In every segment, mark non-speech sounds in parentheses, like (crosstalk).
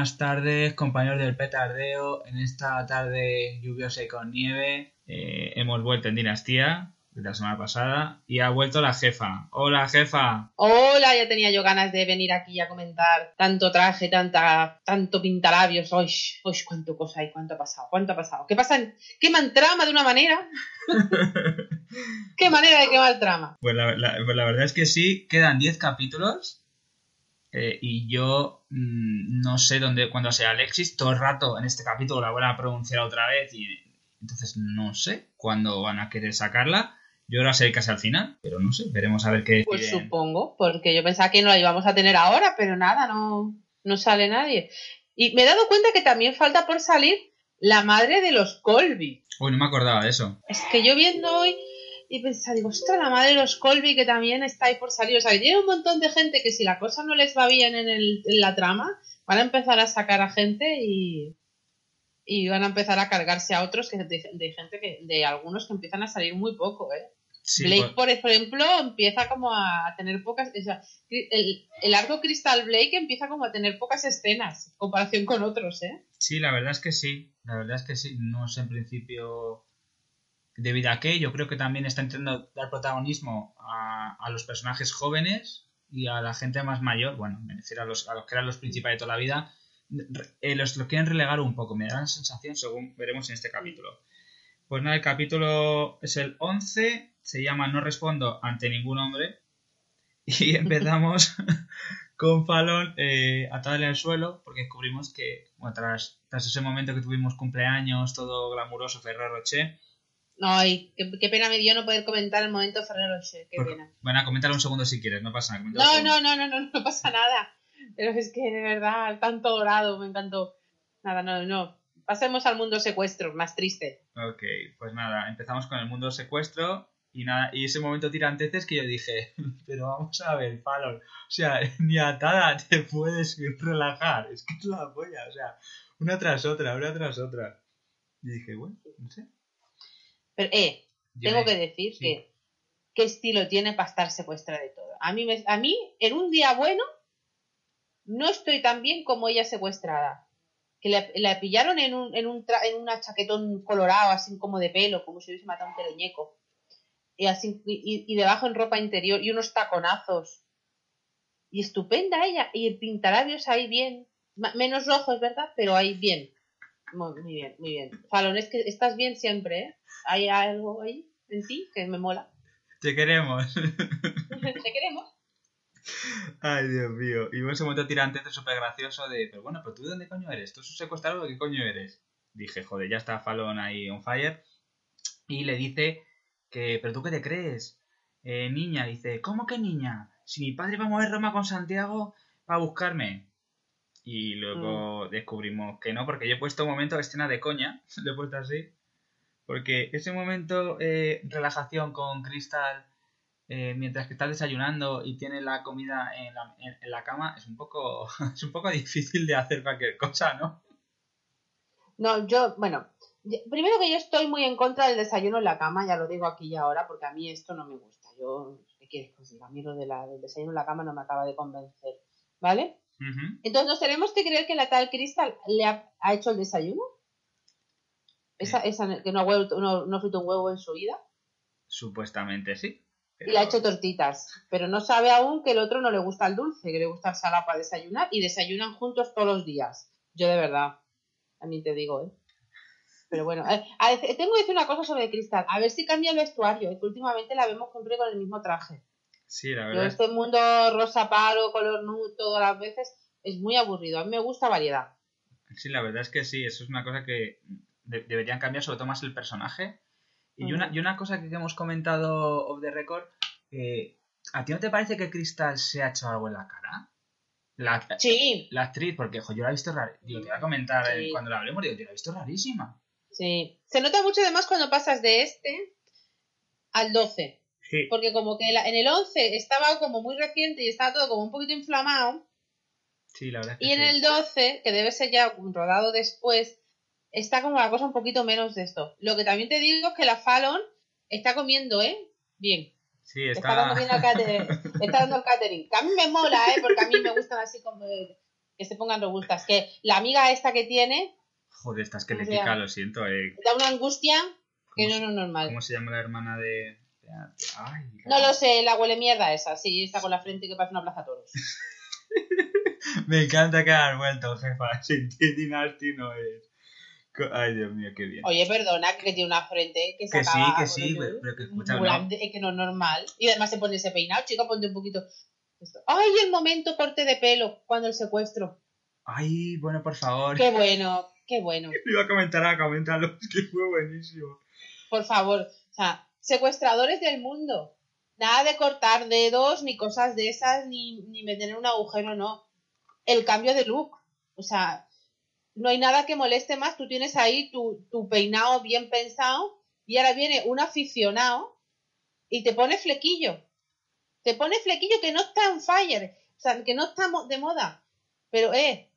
Buenas tardes, compañeros del petardeo. En esta tarde lluviosa y con nieve eh, hemos vuelto en Dinastía de la semana pasada y ha vuelto la jefa. Hola, jefa. Hola, ya tenía yo ganas de venir aquí a comentar tanto traje, tanta, tanto pintalabios. Uy, uy, cuánto cosa hay, cuánto ha pasado, cuánto ha pasado. ¿Qué pasa? ¿Queman trama de una manera? (laughs) ¿Qué manera de quemar trama? Pues la, la- pues la verdad es que sí, quedan 10 capítulos eh, y yo mm, no sé dónde, cuando sea Alexis, todo el rato en este capítulo la van a pronunciar otra vez y entonces no sé cuándo van a querer sacarla. Yo ahora sé casi al final, pero no sé, veremos a ver qué Pues deciden. supongo, porque yo pensaba que no la íbamos a tener ahora, pero nada, no, no sale nadie. Y me he dado cuenta que también falta por salir la madre de los Colby. Uy, no me acordaba de eso. Es que yo viendo hoy y pensaba, digo, ostras, la madre de los Colby que también está ahí por salir. O sea, tiene un montón de gente que si la cosa no les va bien en, el- en la trama, van a empezar a sacar a gente y, y van a empezar a cargarse a otros que de, de gente que, de algunos que empiezan a salir muy poco, ¿eh? Sí, Blake, pues- por ejemplo, empieza como a tener pocas. O sea, el, el arco Crystal Blake empieza como a tener pocas escenas en comparación con otros, ¿eh? Sí, la verdad es que sí. La verdad es que sí. No sé en principio debido a qué. Yo creo que también está intentando dar protagonismo a, a los personajes jóvenes y a la gente más mayor. Bueno, me refiero a los, a los que eran los principales de toda la vida. Eh, los lo quieren relegar un poco. Me da la sensación, según veremos en este capítulo. Pues nada, el capítulo es el 11. Se llama No respondo ante ningún hombre. (laughs) Y empezamos (laughs) con Fallon eh, en el suelo porque descubrimos que, bueno, tras, tras ese momento que tuvimos cumpleaños, todo glamuroso, Ferrero Rocher, Ay, qué, qué pena me dio no poder comentar el momento Ferrero Rocher, qué pena. Bueno, coméntalo un segundo si quieres, no pasa nada. No, no, no, no, no, no pasa nada. Pero es que de verdad, tanto dorado, me encantó. Nada, no, no. Pasemos al mundo secuestro, más triste. Ok, pues nada, empezamos con el mundo secuestro y nada, y ese momento tiranteces que yo dije, (laughs) pero vamos a ver, Fallon, o sea, (laughs) ni atada te puedes relajar, es que es la polla, o sea, una tras otra, una tras otra. Y dije, bueno, no sé. Pero, eh, tengo que decir sí. que qué estilo tiene para estar secuestrada de todo. A mí, me- a mí, en un día bueno, no estoy tan bien como ella secuestrada. Que la, la pillaron en un, en un tra- en una chaquetón colorado, así como de pelo, como si hubiese matado un teleñeco. Y, así, y, y debajo en ropa interior y unos taconazos. Y estupenda ella. Y el pintalabios ahí bien. Menos rojos, ¿verdad? Pero ahí bien. Muy, bien, muy bien. Falón, es que estás bien siempre, ¿eh? ¿Hay algo ahí en ti que me mola? Te queremos. (laughs) ¿Te queremos? Ay, Dios mío. Y ese momento tiranteces súper gracioso de, pero bueno, pero tú de dónde coño eres? ¿Tú secuestrado o qué coño eres? Dije, joder, ya está Fallon ahí on fire. Y le dice que, pero tú qué te crees? Eh, niña, dice, ¿cómo que niña? Si mi padre va a mover Roma con Santiago para buscarme. Y luego descubrimos que no, porque yo he puesto un momento escena de coña, (laughs) lo he puesto así. Porque ese momento eh, relajación con Crystal eh, mientras que estás desayunando y tienes la comida en la, en- en la cama es un poco (laughs) es un poco difícil de hacer cualquier cosa, ¿no? No, yo, bueno, yo- primero que yo estoy muy en contra del desayuno en la cama, ya lo digo aquí y ahora, porque a mí esto no me gusta. Yo, ¿qué quieres que os diga? A mí lo de la- del desayuno en la cama no me acaba de convencer, ¿vale? Entonces, ¿nos tenemos que creer que la tal Crystal le ha, ha hecho el desayuno? Esa, esa que no ha, huevo- no, no ha frito un huevo en su vida. Supuestamente sí. Y le ha hecho tortitas. Pero no sabe aún que el otro no le gusta el dulce, que le gusta el salado para desayunar. Y desayunan juntos todos los días. Yo de verdad. A mí te digo, ¿eh? Pero bueno, eh, a tengo que decir una cosa sobre Cristal. A ver si cambia el vestuario. Que últimamente la vemos siempre con el mismo traje. Sí, la verdad. este mundo rosa palo, color nude, todas las veces, es muy aburrido. A mí me gusta variedad. Sí, la verdad es que sí, eso es una cosa que de- deberían cambiar, sobre todo más el personaje. Y, una, y una cosa que hemos comentado off the record, eh, ¿a ti no te parece que Crystal se ha hecho algo en la cara? La, Sí, la actriz, porque jo, yo la he visto rara. Digo, te voy a comentar eh, cuando la hablemos, digo, yo la he visto rarísima. sí. Se nota mucho además cuando pasas de este al 12. Sí. Porque como que en el 11 estaba como muy reciente y estaba todo como un poquito inflamado. Sí, la verdad es que Y en sí. el 12, que debe ser ya rodado después, está como la cosa un poquito menos de esto. Lo que también te digo es que la Fallon está comiendo, ¿eh? Bien. Sí, Está, está... dando bien al (laughs) catering. Está dando el catering. Que a mí me mola, ¿eh? Porque a mí me gustan así como que se pongan robustas. Que la amiga esta que tiene Joder, esta O esquelética, sea, lo siento. Eh. da una angustia que ¿Cómo no no es normal. ¿Cómo se llama la hermana de...? Ay, No lo sé, la huele mierda esa. Sí, está con la frente que parece una plaza toros. (laughs) Me encanta que has vuelto, jefa. Sin ti Dynasty no es. Ay, Dios mío, qué bien. Oye, perdona, que tiene una frente que se Que sí, acaba que con sí, pero- pero que escucha, es que no es normal. Y además se pone ese peinado, chica, ponte un poquito. esto. Ay, el momento corte de pelo cuando el secuestro. Ay, bueno, por favor. Qué bueno, qué bueno. (laughs) Iba a comentar, a comentarlo, (laughs) es que fue buenísimo. Por favor, o sea, secuestradores del mundo. Nada de cortar dedos, ni cosas de esas, ni, ni meter un agujero, no. El cambio de look. O sea, no hay nada que moleste más. Tú tienes ahí tu, tu peinado bien pensado y ahora viene un aficionado y te pone flequillo. Te pone flequillo que no está en fire. O sea, que no está de moda. Pero, eh,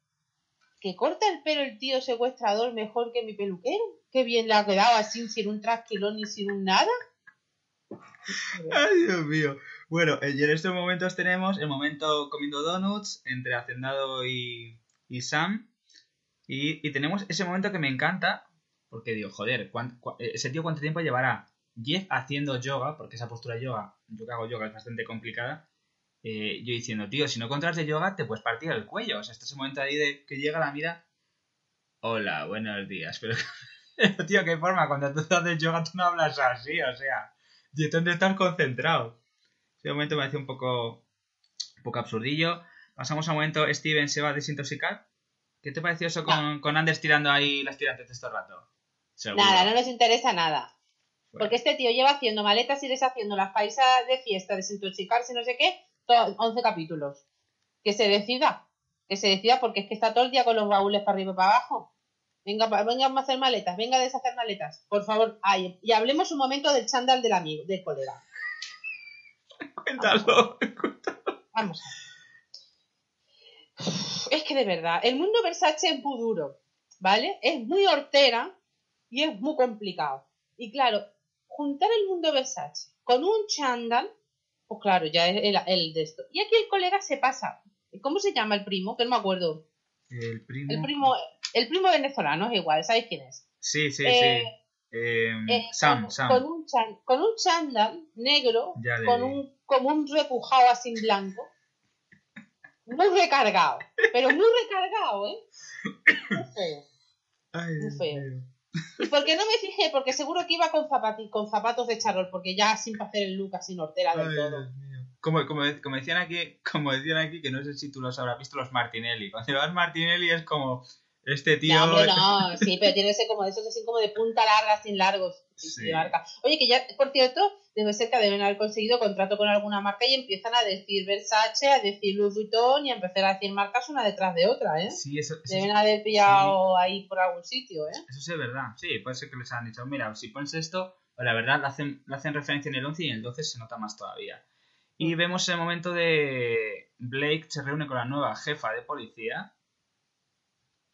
que corta el pelo el tío secuestrador mejor que mi peluquero. Qué bien le ha quedado así, sin un trasquilón ni sin un nada. (laughs) Ay, Dios mío. Bueno, eh, y en estos momentos tenemos el momento comiendo donuts entre Hacendado y, y Sam. Y, y tenemos ese momento que me encanta, porque digo, joder, ¿cuán- cua- eh, ese tío cuánto tiempo llevará Jeff haciendo yoga, porque esa postura yoga, yo que hago yoga es bastante complicada. eh, yo diciendo, tío, si no controlas de yoga, te puedes partir el cuello. O sea, este ese momento ahí de que llega la mira. Hola, buenos días. (laughs) Pero, tío, qué forma, cuando tú haces yoga tú no hablas así, o sea. ¿Y dónde estás concentrado? Ese momento me hace un poco, un poco absurdillo. Pasamos a un momento, Steven se va a desintoxicar. ¿Qué te pareció eso con, con Anders tirando ahí las tirantes todo el rato? Seguro. Nada, no nos interesa nada. Bueno. Porque este tío lleva haciendo maletas y deshaciendo las paisas de fiesta, desintoxicarse, no sé qué, to- 11 capítulos. Que se decida. Que se decida porque es que está todo el día con los baúles para arriba y para abajo. Venga, venga a hacer maletas, venga a deshacer maletas. Por favor, ay, y hablemos un momento del chándal del amigo, del colega. Cuéntalo. Vamos. a ver. Es que de verdad, el mundo Versace es muy duro, ¿vale? Es muy hortera y es muy complicado. Y claro, juntar el mundo Versace con un chándal, pues claro, ya es el, el de esto. Y aquí el colega se pasa. ¿Cómo se llama el primo? Que no me acuerdo. El primo. El primo, el primo venezolano es igual, ¿sabéis quién es? Sí, sí, Eh, sí. Eh, Eh, Sam, con, Sam. Con un, chan- con un chándal negro, le con un, como un repujado así en blanco. Muy recargado, pero muy recargado, ¿eh? Muy feo. Ay, muy feo. ¿Y por qué no me fijé? Porque seguro que iba con, zapati- con zapatos de charol, porque ya sin hacer el look así nortera del Ay, todo. Dios. Como, como, como decían aquí, (laughs) como decían aquí, que no sé si tú los habrás visto los Martinelli. Cuando llevas Martinelli es como este tío. Hombre, (laughs) no, sí, pero tiene que ser como de esos así como de punta larga, sin largos. Sí. Oye, que ya, por cierto, debe ser que deben haber conseguido contrato con alguna marca y empiezan a decir Versace, a decir Louis Vuitton y a empezar a decir marcas una detrás de otra, ¿eh? Sí, eso, eso, Deben haber pillado ahí por algún sitio, ¿eh? eso sí es verdad. Sí, puede ser que les han dicho, mira, si pones esto, la verdad, hacen, le hacen referencia en el 11 y en el 12 se nota más todavía. Y vemos el momento de Blake se reúne con la nueva jefa de policía.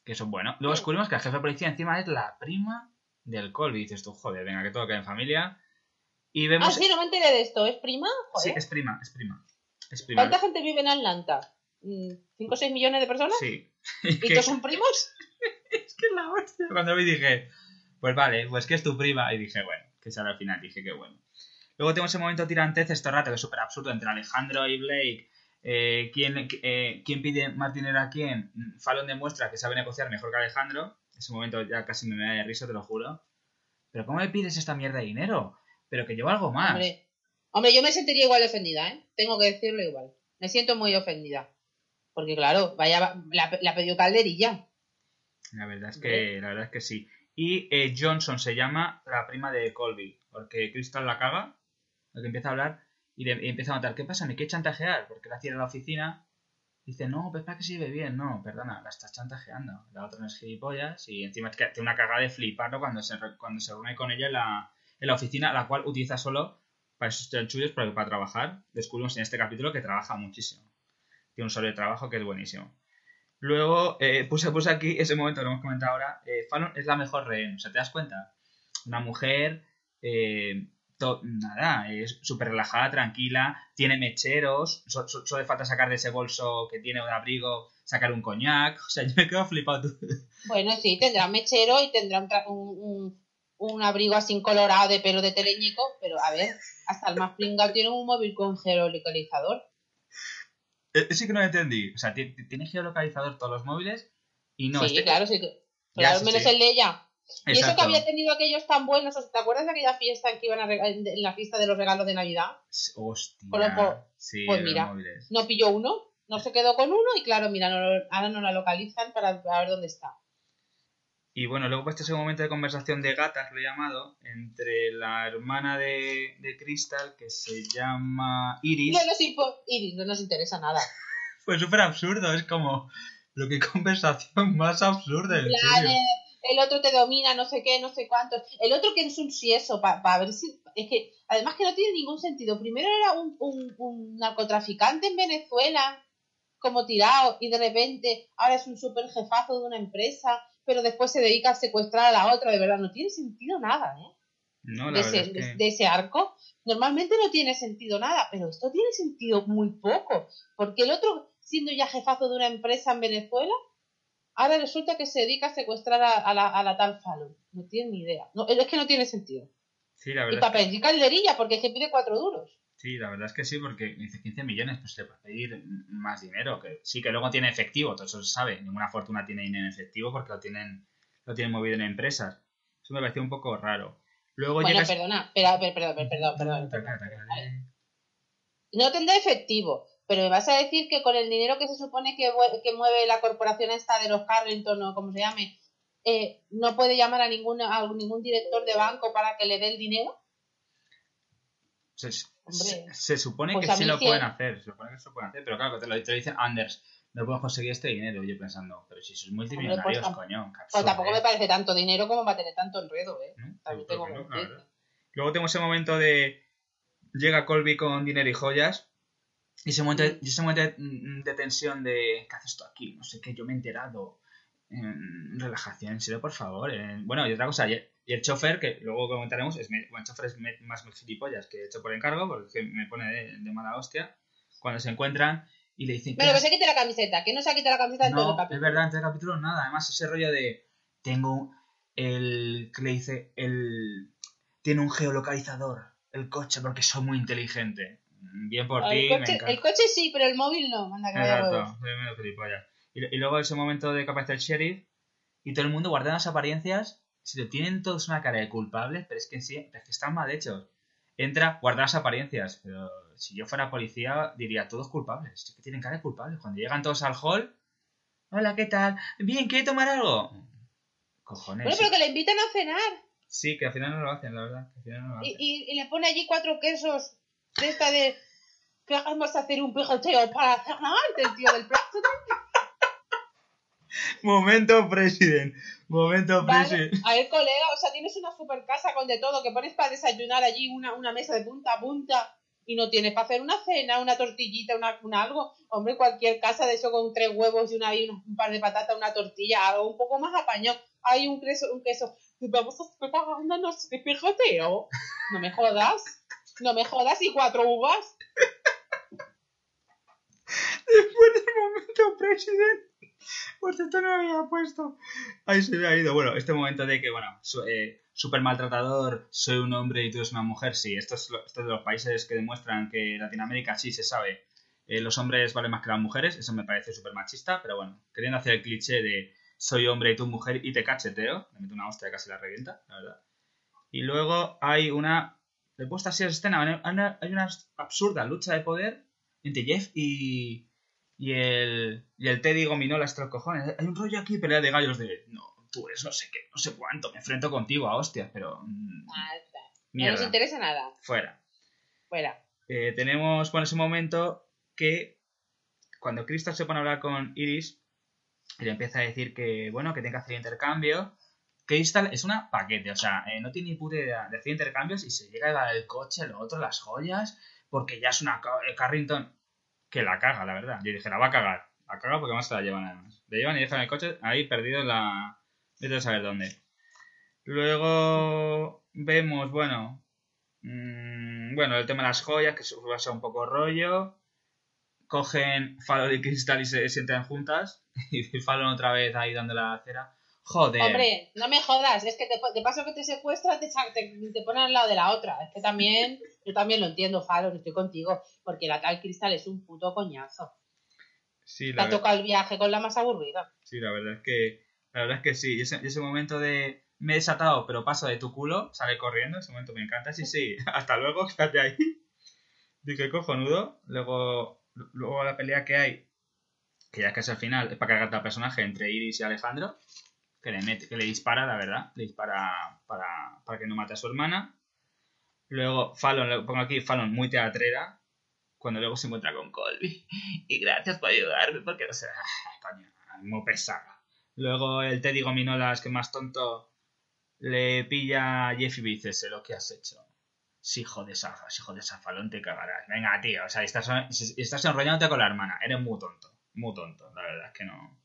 Que eso es bueno. Luego Sí. descubrimos que la jefa de policía encima es la prima del Colby. Y dices tú, joder, venga, que todo queda en familia. Y Ah, vemos. sí, no me enteré de esto. ¿Es prima? Sí, es prima, es prima. Es prima. ¿Cuánta gente vive en Atlanta? Mm, ¿Cinco o seis millones de personas? Sí. ¿Y (laughs) que, todos son primos? (laughs) es que es la hostia. Cuando vi dije, pues vale, pues que es tu prima. Y dije, bueno, que sale al final. Dije, qué bueno. Luego tenemos ese momento tirantez, esto rato, que es súper absurdo, entre Alejandro y Blake. Eh, ¿quién, eh, ¿Quién pide más dinero a quién? Fallon demuestra que sabe negociar mejor que Alejandro. Ese momento ya casi me da de risa, te lo juro. Pero ¿cómo me pides esta mierda de dinero? Pero que llevo algo más. Hombre, hombre, yo me sentiría igual ofendida, ¿eh? Tengo que decirlo igual. Me siento muy ofendida. Porque claro, vaya, la, la pedido calderilla. La verdad es que, la verdad es que sí. Y eh, Johnson se llama la prima de Colby, porque Crystal la caga, que empieza a hablar y, empieza a notar, ¿qué pasa? ¿Me quiere chantajear? Porque la cierra la oficina. Dice, no, pues para que se lleve bien. No, perdona, la estás chantajeando. La otra no es gilipollas y encima tiene una cagada de fliparlo cuando se, cuando se reúne con ella en la, en la oficina, la cual utiliza solo para esos chanchullos, pero para trabajar. Descubrimos en este capítulo que trabaja muchísimo. Tiene un sobre trabajo que es buenísimo. Luego eh, puse, puse aquí ese momento lo hemos comentado ahora. eh, Fallon es la mejor rehén. O sea, ¿te das cuenta? Una mujer, eh, nada, es súper relajada, tranquila, tiene mecheros. so- so- solo le falta sacar de ese bolso que tiene de abrigo, sacar un coñac. (laughs) O sea, yo me quedo flipado. Bueno, sí, tendrá un mechero y tendrá un, un, un- un abrigo así colorado de pelo de teleñico, pero a ver, hasta el más pringado tiene un móvil con geolocalizador. Eh, sí que no lo entendí. O sea, ti- ti- tiene geolocalizador todos los móviles y no sí, este- claro, sí. que- Claro, menos sí. el de ella. Y eso que había tenido aquellos tan buenos, ¿te acuerdas de aquella fiesta en que iban a en la fiesta de los regalos de Navidad? Hostia. Sí, pues mira. No pilló uno, no se quedó con uno y claro, mira, no ahora no la localizan para, para ver dónde está. Y bueno, luego pues este es un momento de conversación de gatas, lo he llamado, entre la hermana de, de Crystal, que se llama Iris. No nos, Iris, no nos interesa nada. (laughs) Pues súper absurdo, es como... Lo que conversación más absurda, en plan, serio. eh, el otro te domina, no sé qué, no sé cuántos. El otro que es un sieso, para ver si. Es que, además, que no tiene ningún sentido. Primero era un, un, un narcotraficante en Venezuela, como tirado, y de repente ahora es un super jefazo de una empresa, pero después se dedica a secuestrar a la otra. De verdad, no tiene sentido nada, ¿eh? No, de la ese, es que... de- de ese arco. Normalmente no tiene sentido nada, pero esto tiene sentido muy poco. Porque el otro, siendo ya jefazo de una empresa en Venezuela, ahora resulta que se dedica a secuestrar a, a la, a la tal Fallon. No tiene ni idea. No, es que no tiene sentido. Sí, la Y verdad, para es que... pedir calderilla, porque es que pide cuatro duros. sí, la verdad es que sí, porque dice 15 millones, pues le puede pedir más dinero. Que sí, que luego tiene efectivo, todo eso se sabe. Ninguna fortuna tiene dinero en efectivo porque lo tienen, lo tienen movido en empresas. Eso me pareció un poco raro. Luego Bueno, llegas... perdona, perdón, perdón, perdón, perdón. No tendrá efectivo, pero me vas a decir que con el dinero que se supone que, mue- que mueve la corporación esta de los Carrington o como se llame, eh, no puede llamar a, ninguna, a ningún director de banco para que le dé el dinero. Se, se- Hombre. se supone Pues que sí lo pueden hacer, se supone que se lo pueden hacer, pero claro, te lo, te lo dicen Anders, no podemos conseguir este dinero. Yo pensando, pero si sois multimillonarios, tam- coño, qué Pues tampoco ¿eh? me parece tanto dinero como para tener tanto enredo, ¿eh? Yo tengo no. Luego tenemos ese momento de. Llega Colby con dinero y joyas. Y ese momento, de, y ese momento de, mm, de tensión de. ¿Qué haces tú aquí? No sé qué, yo me he enterado. Relajación, en serio, por favor. Bueno, y otra cosa, y el, y el chofer, que luego comentaremos, es, me- bueno, el chofer es me- más gilipollas que hecho por encargo, porque es que me pone de, de mala hostia. Cuando se encuentran y le dicen. ¿qué Bueno, que se quite la camiseta, que no se ha quitado la camiseta en todo el no, es capítulo. verdad, en este capítulo nada. Además, ese rollo de. Tengo el. que le dice? El. Tiene un geolocalizador. El coche, porque soy muy inteligente. Bien por ti, el, me coche, el coche sí, pero el móvil no. Anda, que. Exacto, soy medio gilipollas. Y, y luego ese momento de que aparece el sheriff y todo el mundo guardando las apariencias. Si lo tienen todos una cara de culpables, pero es que sí, es que están mal hechos. Entra, guarda las apariencias. Pero si yo fuera policía, diría todos culpables. Es que tienen cara de culpables. Cuando llegan todos al hall, hola, ¿qué tal? Bien, ¿quiere tomar algo? Cojones. Bueno, pero que le invitan a cenar Sí, que al final no lo hacen, la verdad. Que al final no lo y, hacen. y, y le pone allí cuatro quesos de esta de que vamos a hacer un pijoteo para cenar del tío del plato. Momento president. Momento Vale, a ver, colega, o sea, tienes una super casa con de todo, que pones para desayunar allí una, una mesa de punta a punta y no tienes para hacer una cena, una tortillita, una, una algo. Hombre, cualquier casa de eso con tres huevos y, una, y un par de patatas, una tortilla, algo un poco más apañado. Hay un queso, un queso. Vamos a hacer no sé, pijoteo. No me jodas. No me jodas y cuatro uvas. Después del momento president. Pues esto no lo había puesto. Ahí se me ha ido. Bueno, este momento de que, bueno, eh, súper maltratador, soy un hombre y tú eres una mujer, sí. Esto es, esto es de los países que demuestran que Latinoamérica sí se sabe. eh, los hombres valen más que las mujeres, eso me parece súper machista, pero bueno, queriendo hacer el cliché de soy hombre y tú mujer y te cacheteo, le meto una hostia casi la revienta, la verdad. Y luego hay una. Le he puesto así la escena, hay una, hay una absurda lucha de poder entre Jeff y, y el, y el Teddy Gominola hasta los cojones. Hay un rollo aquí, pelea de gallos de no, tú eres no sé qué, no sé cuánto, me enfrento contigo a hostias, pero... mm, Ah. No nos interesa nada. fuera. Fuera. Eh, tenemos por ese momento que cuando Crystal se pone a hablar con Iris, y le empieza a decir que, bueno, que tiene que hacer intercambio. Crystal es una paquete, o sea, eh, no tiene ni puta idea de hacer intercambios y se llega a dar el coche, lo otro, las joyas, porque ya es una eh, Carrington que la caga, la verdad. Yo dije, la va a cagar. La caga porque más se la llevan además. Le llevan y dejan el coche ahí perdido en la... Vete a saber dónde. Luego vemos, bueno, mm, bueno, el tema de las joyas, que va a ser un poco rollo. Cogen Fallon y Crystal y se sientan juntas. (laughs) Y Fallon otra vez ahí dando la cera. Joder. Hombre, no me jodas, es que te, de paso que te secuestra, te, te, te ponen al lado de la otra. Es que también, (laughs) yo también lo entiendo, Fallon, estoy contigo, porque la tal Cristal es un puto coñazo. sí, Te la, ha ver- tocado el viaje con la más aburrida. sí, la verdad es que la verdad es que sí. Y ese, momento de me he desatado, pero paso de tu culo, sale corriendo. Ese momento me encanta. Sí, sí. (laughs) Hasta luego, (laughs) quédate ahí. Dije cojonudo. Luego, luego la pelea que hay, que ya casi al final, es para cargarte al personaje entre Iris y Alejandro. Que le, mete, que le dispara, la verdad. Le dispara para, para que no mate a su hermana. Luego, Fallon, le pongo aquí, Fallon muy teatrera. Cuando luego se encuentra con Colby. Y gracias por ayudarme, porque no sé. Coño, muy pesada. Luego el Teddy Gominolas, que más tonto, le pilla a Jeffy y dice, sé lo que has hecho. Si hijo de esa, si hijo de esa Fallon te cagarás. Venga, tío, o sea, estás enrollándote con la hermana. Eres muy tonto. Muy tonto, la verdad es que no.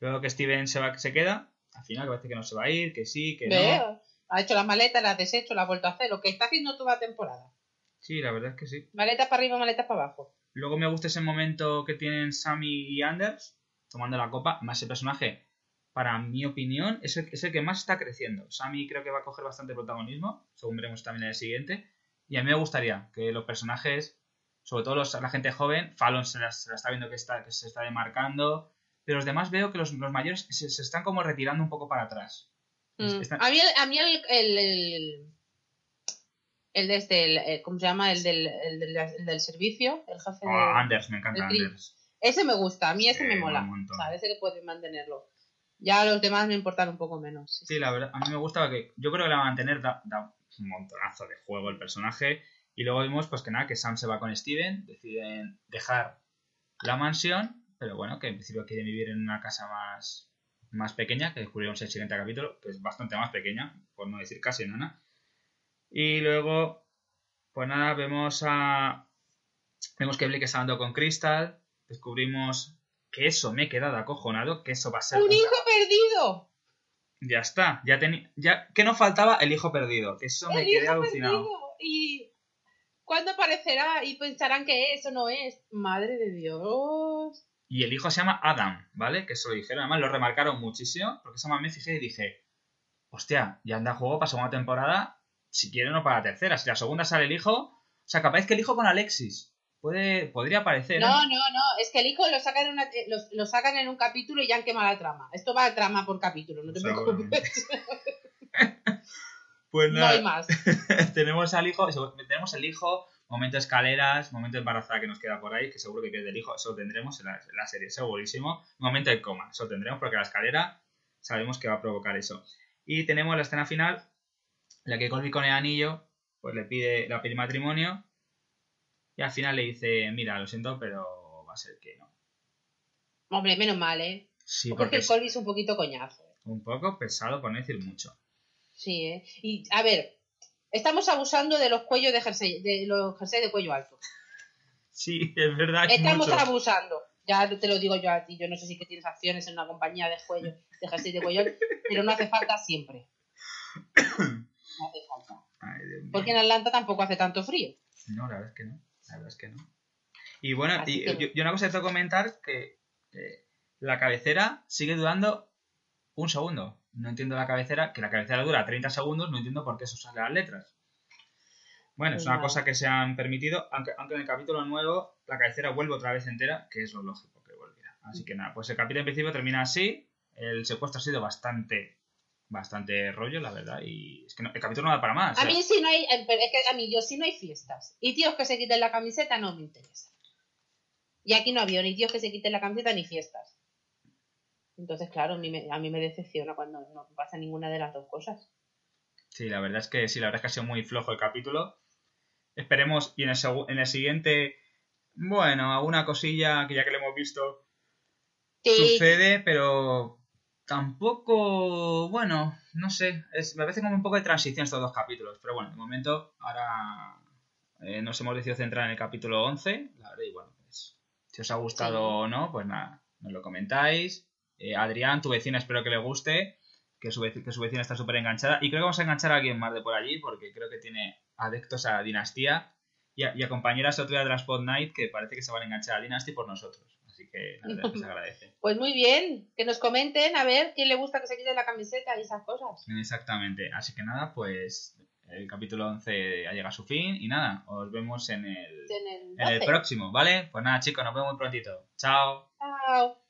Luego que Steven se va, se queda. Al final parece que no se va a ir, que sí, que no. Ha hecho las maletas, las ha deshecho, las ha vuelto a hacer. Lo que está haciendo toda la temporada. Sí, la verdad es que sí. Maletas para arriba, maletas para abajo. Luego me gusta ese momento que tienen Sammy y Anders tomando la copa. Más ese personaje, para mi opinión, es el, es el que más está creciendo. Sammy creo que va a coger bastante protagonismo, según veremos también en el siguiente. Y a mí me gustaría que los personajes, sobre todo los- la gente joven, Fallon se la, se la está viendo que, está, que se está demarcando. Pero los demás veo que los, los mayores se, se están como retirando un poco para atrás. Mm. están- A mí, el, a mí el, el, el, el de este, el- el- ¿cómo se llama? El del, el del, el del servicio, el jefe de... Ah, Anders, me encanta. Anders. Ese me gusta, a mí ese me mola. O sea, ese que puede mantenerlo. Ya los demás me importan un poco menos. sí, Sí, la verdad, a mí me gusta que yo creo que la va a mantener, da, da un montonazo de juego el personaje. Y luego vimos, pues que nada, que Sam se va con Steven, deciden dejar la mansión, pero bueno, que en principio quieren vivir en una casa más, más pequeña, que descubrimos en el siguiente capítulo, que es bastante más pequeña, por no decir casi nada. Y luego, pues nada, vemos a. Vemos que Blake está hablando con Crystal, descubrimos que eso me he quedado acojonado, que eso va a ser. ¡Un hijo perdido! ya está, ya tenía. Ya, que no faltaba el hijo perdido. Que eso me ¡El quedé hijo alucinado. perdido! ¿Y cuándo aparecerá? Y pensarán que eso no es. Madre de Dios. Y el hijo se llama Adam, ¿vale? Que eso lo dijeron. Además, lo remarcaron muchísimo. Porque esa más me fijé y dije: Hostia, ya anda juego para segunda temporada. Si quiere, no para la tercera. Si la segunda sale el hijo. O sea, capaz que el hijo con Alexis. Puede, podría aparecer. ¿eh? No, no, no. Es que el hijo lo sacan, en una- eh, lo, lo sacan en un capítulo y ya han quemado la trama. Esto va a trama por capítulo, no te preocupes. (laughs) (laughs) Pues No nada, hay más. (laughs) tenemos al hijo, tenemos el hijo, momento escaleras, momento embarazada que nos queda por ahí, que seguro que pierde el hijo, eso tendremos en la, en la serie, segurísimo. Momento de coma, eso tendremos porque la escalera sabemos que va a provocar eso. Y tenemos la escena final, en la que Colby con el anillo, pues le pide, le pide matrimonio, y al final le dice, mira, lo siento, pero va a ser que no. Hombre, menos mal, ¿eh? Sí, Porque porque el Colby es un poquito coñazo. un poco pesado, por no decir mucho. Sí, ¿eh? Y, a ver, estamos abusando de los cuellos de jersey, de los jerseys de cuello alto. Sí, es verdad. es Estamos mucho. abusando. Ya te lo digo yo a ti. Yo no sé si que tienes acciones en una compañía de cuello, de jersey de cuello, pero no hace falta siempre. No hace falta. Ay. Porque en Atlanta tampoco hace tanto frío. No, la verdad es que no. La verdad es que no. Y bueno, y, que- yo, yo una cosa que tengo que comentar que eh, la cabecera sigue durando un segundo. No entiendo la cabecera, que la cabecera dura 30 segundos, no entiendo por qué eso sale las letras. Bueno, es una cosa que se han permitido, aunque, aunque en el capítulo nuevo la cabecera vuelve otra vez entera, que es lo lógico que volviera. Así que nada, pues el capítulo en principio termina así. El secuestro ha sido bastante, bastante rollo, la verdad. Y es que no- el capítulo no da para más. A ¿eh? mí si no hay, eh, es que a mí yo si no hay fiestas y tíos que se quiten la camiseta no me interesa. Y aquí no había ni tíos que se quiten la camiseta ni fiestas. Entonces, claro, a mí, me, a mí me decepciona cuando no pasa ninguna de las dos cosas. Sí, la verdad es que sí, la verdad es que ha sido muy flojo el capítulo. Esperemos, y en el, en el siguiente, bueno, alguna cosilla que ya que lo hemos visto Sí, sucede, pero tampoco, bueno, no sé, es, me parece como un poco de transición estos dos capítulos, pero bueno, de momento ahora eh, nos hemos decidido centrar en el capítulo 11, la verdad, y bueno, pues si os ha gustado Sí. o no, pues nada, nos lo comentáis. Eh, Adrián, tu vecina, espero que le guste, que su, vec- que su vecina está súper enganchada, y creo que vamos a enganchar a alguien más de por allí, porque creo que tiene adeptos a Dinastía y a, y a compañeras otro día de la Spot Night que parece que se van a enganchar a Dynasty por nosotros, así que la verdad que se agradece. (laughs) Pues muy bien, que nos comenten a ver quién le gusta que se quite la camiseta y esas cosas. Exactamente. Así que nada, pues el capítulo 11 ha llegado a su fin y nada, os vemos en el, En el en el 12. próximo, ¿vale? Pues nada, chicos, nos vemos muy prontito. Chao. Chao.